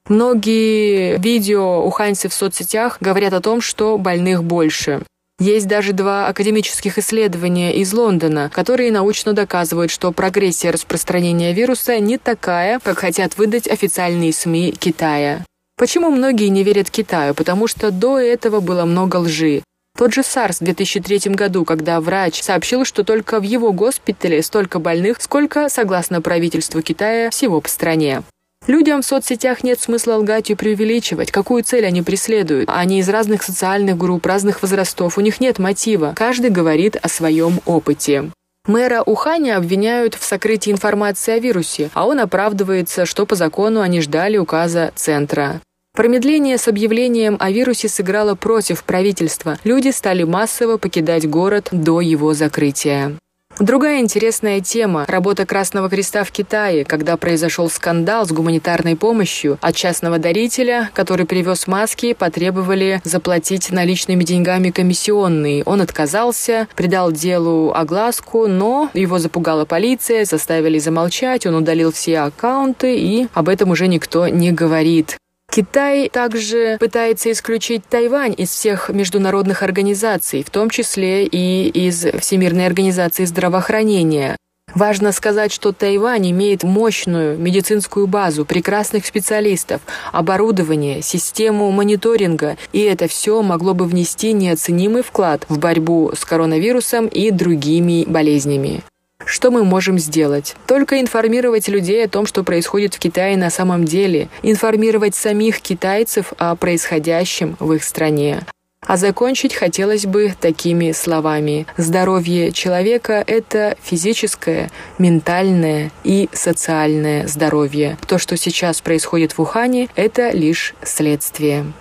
Многие видео уханьцев в соцсетях говорят о том, что больных больше. Есть даже два академических исследования из Лондона, которые научно доказывают, что прогрессия распространения вируса не такая, как хотят выдать официальные СМИ Китая. Почему многие не верят Китаю? Потому что до этого было много лжи. Тот же САРС в 2003 году, когда врач сообщил, что только в его госпитале столько больных, сколько, согласно правительству Китая, всего по стране. Людям в соцсетях нет смысла лгать и преувеличивать, какую цель они преследуют. Они из разных социальных групп, разных возрастов, у них нет мотива. Каждый говорит о своем опыте. Мэра Уханя обвиняют в сокрытии информации о вирусе, а он оправдывается, что по закону они ждали указа Центра. Промедление с объявлением о вирусе сыграло против правительства. Люди стали массово покидать город до его закрытия. Другая интересная тема – работа Красного Креста в Китае, когда произошел скандал с гуманитарной помощью от частного дарителя, который привез маски, потребовали заплатить наличными деньгами комиссионные. Он отказался, придал делу огласку, но его запугала полиция, заставили замолчать, он удалил все аккаунты, и об этом уже никто не говорит. Китай также пытается исключить Тайвань из всех международных организаций, в том числе и из Всемирной организации здравоохранения. Важно сказать, что Тайвань имеет мощную медицинскую базу, прекрасных специалистов, оборудование, систему мониторинга, и это все могло бы внести неоценимый вклад в борьбу с коронавирусом и другими болезнями. Что мы можем сделать? Только информировать людей о том, что происходит в Китае на самом деле, информировать самих китайцев о происходящем в их стране. А закончить хотелось бы такими словами. Здоровье человека – это физическое, ментальное и социальное здоровье. То, что сейчас происходит в Ухане – это лишь следствие.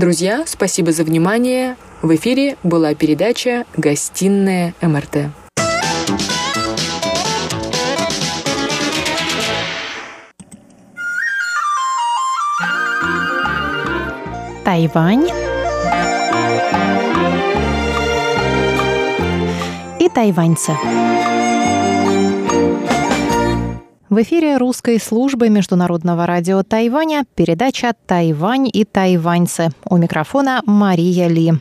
Друзья, спасибо за внимание. В эфире была передача «Гостиная МРТ». Тайвань и тайваньцы. В эфире русской службы Международного радио Тайваня передача «Тайвань и тайваньцы». У микрофона Мария Ли.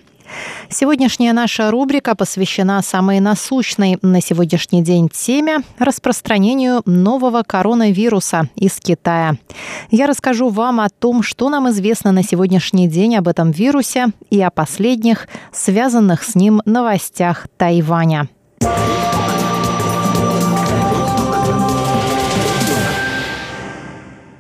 Сегодняшняя наша рубрика посвящена самой насущной на сегодняшний день теме – распространению нового коронавируса из Китая. Я расскажу вам о том, что нам известно на сегодняшний день об этом вирусе и о последних, связанных с ним новостях Тайваня.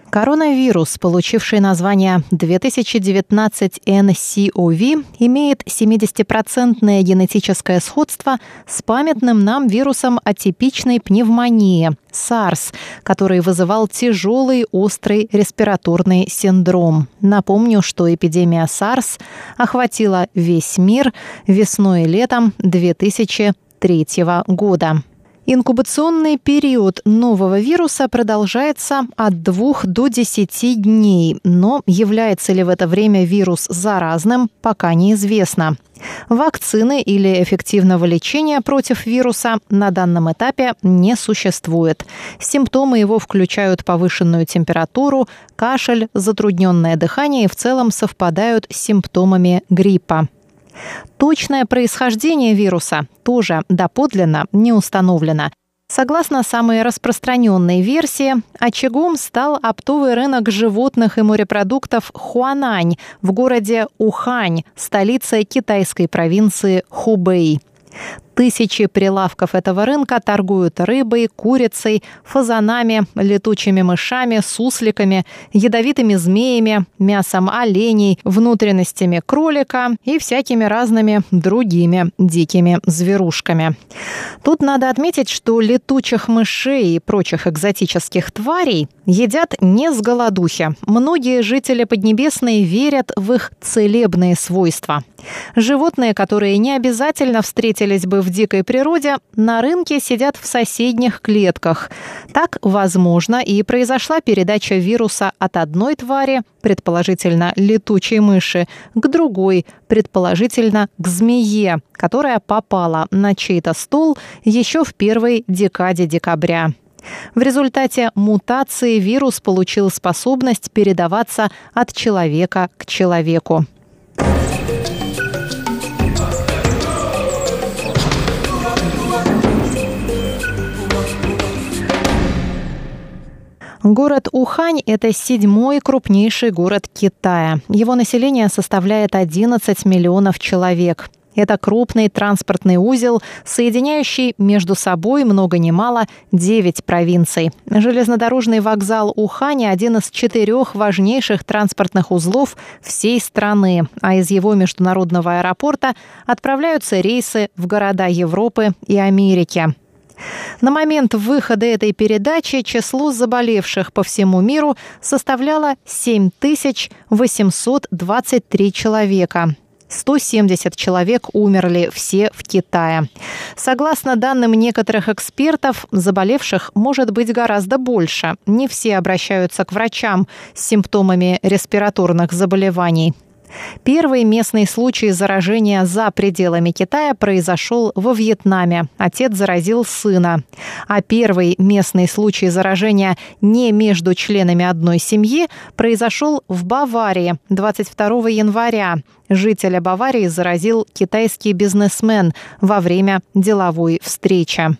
Коронавирус, получивший название 2019 nCoV, имеет 70% генетическое сходство с памятным нам вирусом атипичной пневмонии – SARS, который вызывал тяжелый острый респираторный синдром. Напомню, что эпидемия SARS охватила весь мир весной и летом 2003 года. Инкубационный период нового вируса продолжается от 2 до 10 дней, но является ли в это время вирус заразным, пока неизвестно. Вакцины или эффективного лечения против вируса на данном этапе не существует. Симптомы его включают повышенную температуру, кашель, затрудненное дыхание и в целом совпадают с симптомами гриппа. Точное происхождение вируса тоже доподлинно не установлено. Согласно самой распространенной версии, очагом стал оптовый рынок животных и морепродуктов Хуанань в городе Ухань, столице китайской провинции Хубэй. Тысячи прилавков этого рынка торгуют рыбой, курицей, фазанами, летучими мышами, сусликами, ядовитыми змеями, мясом оленей, внутренностями кролика и всякими разными другими дикими зверушками. Тут надо отметить, что летучих мышей и прочих экзотических тварей едят не с голодухи. Многие жители Поднебесной верят в их целебные свойства. Животные, которые не обязательно встретились бы в в дикой природе, на рынке сидят в соседних клетках. Так, возможно, и произошла передача вируса от одной твари, предположительно летучей мыши, к другой, предположительно к змее, которая попала на чей-то стол еще в первой декаде декабря. В результате мутации вирус получил способность передаваться от человека к человеку. Город Ухань – это седьмой крупнейший город Китая. Его население составляет 11 миллионов человек. Это крупный транспортный узел, соединяющий между собой много ни мало 9 провинций. Железнодорожный вокзал Ухани – один из четырех важнейших транспортных узлов всей страны, а из его международного аэропорта отправляются рейсы в города Европы и Америки. На момент выхода этой передачи число заболевших по всему миру составляло 7823 человека. 170 человек умерли все в Китае. Согласно данным некоторых экспертов, заболевших может быть гораздо больше. Не все обращаются к врачам с симптомами респираторных заболеваний. Первый местный случай заражения за пределами Китая произошел во Вьетнаме. Отец заразил сына. А первый местный случай заражения не между членами одной семьи произошел в Баварии 22 января. Жителя Баварии заразил китайский бизнесмен во время деловой встречи.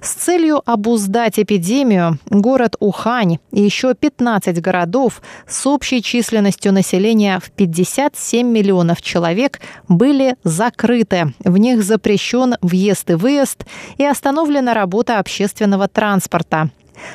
С целью обуздать эпидемию город Ухань и еще 15 городов с общей численностью населения в 57 миллионов человек были закрыты. В них запрещен въезд и выезд и остановлена работа общественного транспорта.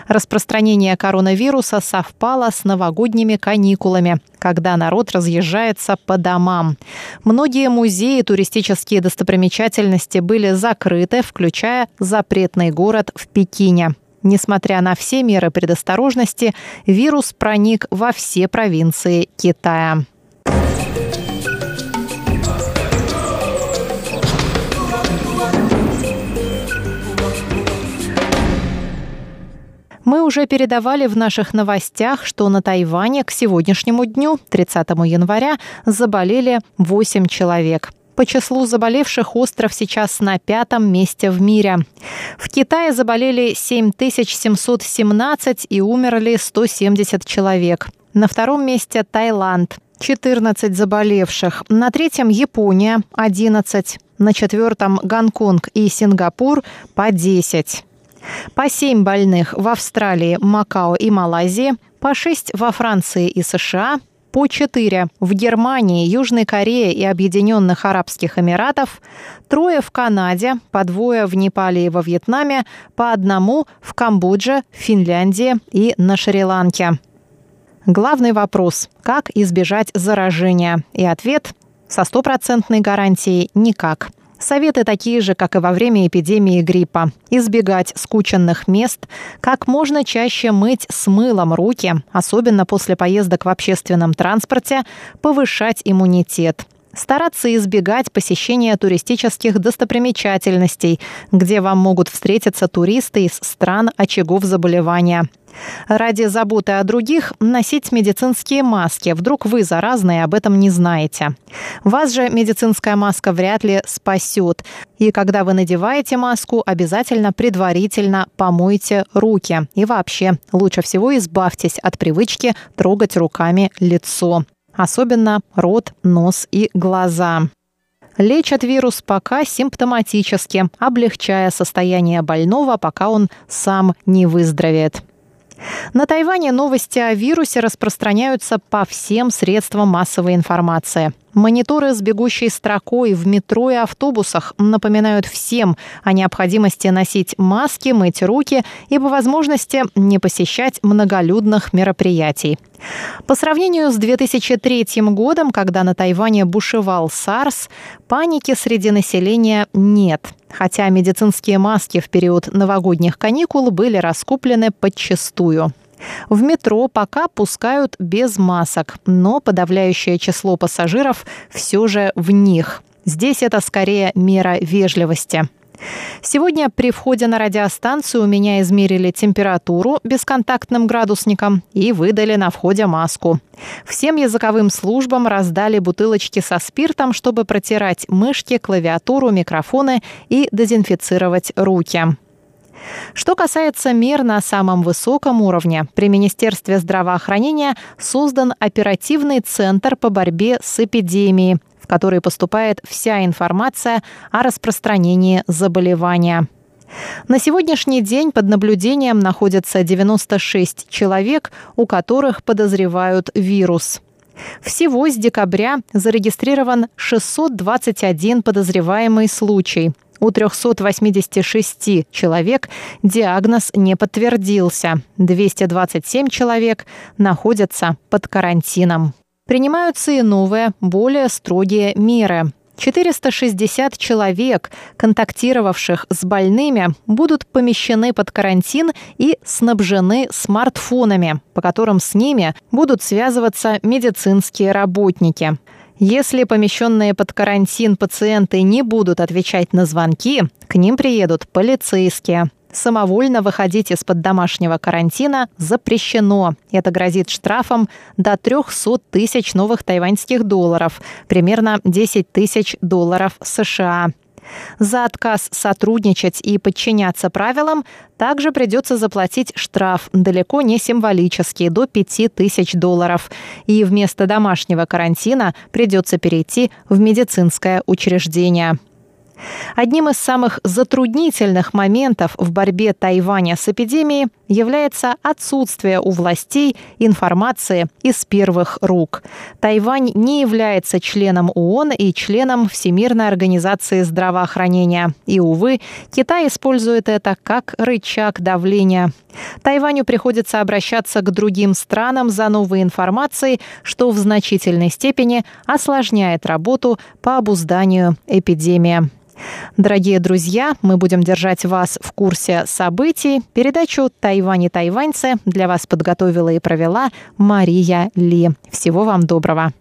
Распространение коронавируса совпало с новогодними каникулами, когда народ разъезжается по домам. Многие музеи и туристические достопримечательности были закрыты, включая запретный город в Пекине. Несмотря на все меры предосторожности, вирус проник во все провинции Китая. Мы уже передавали в наших новостях, что на Тайване к сегодняшнему дню, 30 января, заболели 8 человек. По числу заболевших остров сейчас на пятом месте в мире. В Китае заболели 7717 и умерли 170 человек. На втором месте Таиланд. 14 заболевших. На третьем Япония 11. На четвертом Гонконг и Сингапур по 10. По 7 больных в Австралии, Макао и Малайзии, по 6 во Франции и США, по 4 в Германии, Южной Корее и Объединенных Арабских Эмиратов, трое в Канаде, по двое в Непале и во Вьетнаме, по одному в Камбодже, Финляндии и на Шри-Ланке. Главный вопрос – как избежать заражения? И ответ – со стопроцентной гарантией – никак – Советы такие же, как и во время эпидемии гриппа. Избегать скученных мест, как можно чаще мыть с мылом руки, особенно после поездок в общественном транспорте, повышать иммунитет стараться избегать посещения туристических достопримечательностей, где вам могут встретиться туристы из стран очагов заболевания. Ради заботы о других носить медицинские маски. Вдруг вы заразные об этом не знаете. Вас же медицинская маска вряд ли спасет. И когда вы надеваете маску, обязательно предварительно помойте руки. И вообще, лучше всего избавьтесь от привычки трогать руками лицо особенно рот, нос и глаза. Лечат вирус пока симптоматически, облегчая состояние больного, пока он сам не выздоровеет. На Тайване новости о вирусе распространяются по всем средствам массовой информации. Мониторы с бегущей строкой в метро и автобусах напоминают всем о необходимости носить маски, мыть руки и по возможности не посещать многолюдных мероприятий. По сравнению с 2003 годом, когда на Тайване бушевал САРС, паники среди населения нет. Хотя медицинские маски в период новогодних каникул были раскуплены подчастую. В метро пока пускают без масок, но подавляющее число пассажиров все же в них. Здесь это скорее мера вежливости. Сегодня при входе на радиостанцию у меня измерили температуру бесконтактным градусником и выдали на входе маску. Всем языковым службам раздали бутылочки со спиртом, чтобы протирать мышки, клавиатуру, микрофоны и дезинфицировать руки. Что касается мер на самом высоком уровне, при Министерстве здравоохранения создан оперативный центр по борьбе с эпидемией, в который поступает вся информация о распространении заболевания. На сегодняшний день под наблюдением находятся 96 человек, у которых подозревают вирус. Всего с декабря зарегистрирован 621 подозреваемый случай. У 386 человек диагноз не подтвердился. 227 человек находятся под карантином. Принимаются и новые, более строгие меры. 460 человек, контактировавших с больными, будут помещены под карантин и снабжены смартфонами, по которым с ними будут связываться медицинские работники. Если помещенные под карантин пациенты не будут отвечать на звонки, к ним приедут полицейские. Самовольно выходить из-под домашнего карантина запрещено. Это грозит штрафом до 300 тысяч новых тайваньских долларов, примерно 10 тысяч долларов США. За отказ сотрудничать и подчиняться правилам также придется заплатить штраф, далеко не символический, до 5000 долларов. И вместо домашнего карантина придется перейти в медицинское учреждение. Одним из самых затруднительных моментов в борьбе Тайваня с эпидемией является отсутствие у властей информации из первых рук. Тайвань не является членом ООН и членом Всемирной организации здравоохранения. И, увы, Китай использует это как рычаг давления. Тайваню приходится обращаться к другим странам за новой информацией, что в значительной степени осложняет работу по обузданию эпидемии. Дорогие друзья, мы будем держать вас в курсе событий. Передачу «Тайвань и тайваньцы» для вас подготовила и провела Мария Ли. Всего вам доброго.